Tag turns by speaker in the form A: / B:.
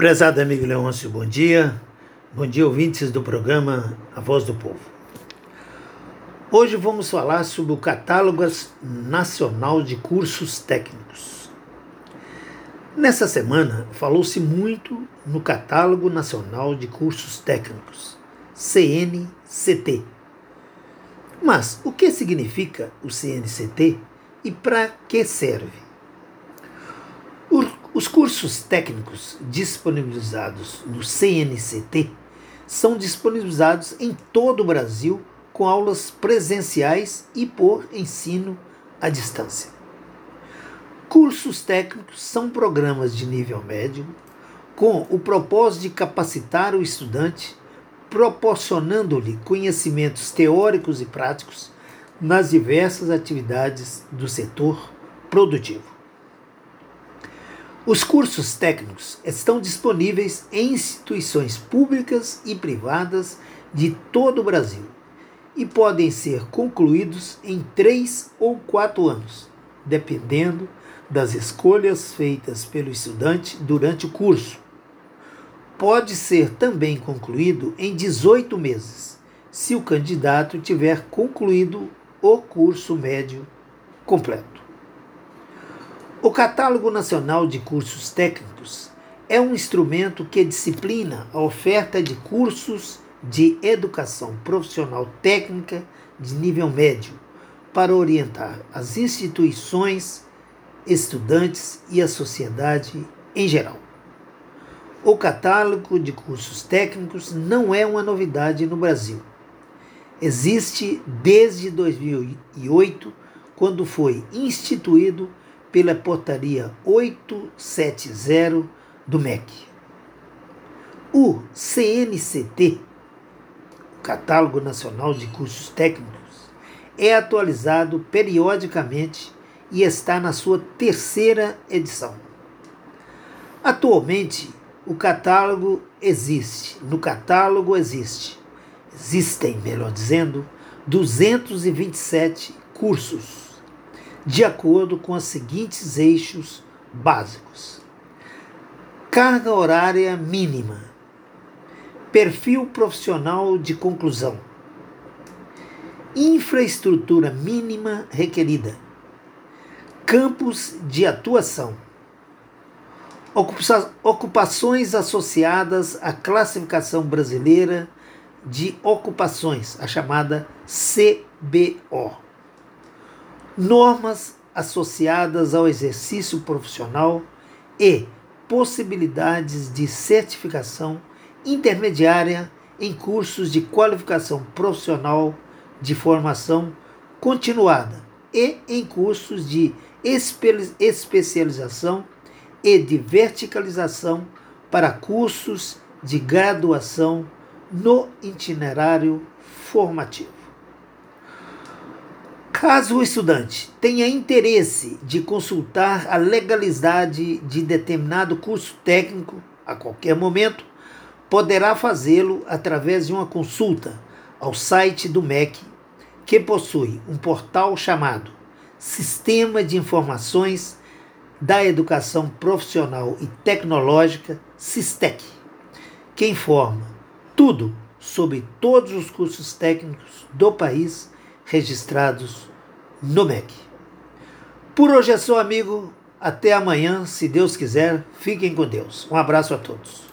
A: Prezado amigo Leôncio, bom dia. Bom dia, ouvintes do programa A Voz do Povo. Hoje vamos falar sobre o Catálogo Nacional de Cursos Técnicos. Nessa semana, falou-se muito no Catálogo Nacional de Cursos Técnicos, CNCT. Mas o que significa o CNCT e para que serve? Os cursos técnicos disponibilizados no CNCT são disponibilizados em todo o Brasil com aulas presenciais e por ensino à distância. Cursos técnicos são programas de nível médio com o propósito de capacitar o estudante, proporcionando-lhe conhecimentos teóricos e práticos nas diversas atividades do setor produtivo. Os cursos técnicos estão disponíveis em instituições públicas e privadas de todo o Brasil e podem ser concluídos em três ou quatro anos, dependendo das escolhas feitas pelo estudante durante o curso. Pode ser também concluído em 18 meses, se o candidato tiver concluído o curso médio completo. O Catálogo Nacional de Cursos Técnicos é um instrumento que disciplina a oferta de cursos de educação profissional técnica de nível médio para orientar as instituições, estudantes e a sociedade em geral. O catálogo de cursos técnicos não é uma novidade no Brasil. Existe desde 2008, quando foi instituído pela portaria 870 do MEC. O CNCT, o Catálogo Nacional de Cursos Técnicos, é atualizado periodicamente e está na sua terceira edição. Atualmente, o catálogo existe, no catálogo existe, existem, melhor dizendo, 227 cursos de acordo com os seguintes eixos básicos: carga horária mínima, perfil profissional de conclusão, infraestrutura mínima requerida, campos de atuação, ocupações associadas à classificação brasileira de ocupações, a chamada CBO normas associadas ao exercício profissional e possibilidades de certificação intermediária em cursos de qualificação profissional de formação continuada e em cursos de especialização e de verticalização para cursos de graduação no itinerário formativo. Caso o estudante tenha interesse de consultar a legalidade de determinado curso técnico a qualquer momento, poderá fazê-lo através de uma consulta ao site do MEC, que possui um portal chamado Sistema de Informações da Educação Profissional e Tecnológica, SISTEC, que informa tudo sobre todos os cursos técnicos do país registrados no MEC. Por hoje é só, amigo. Até amanhã, se Deus quiser. Fiquem com Deus. Um abraço a todos.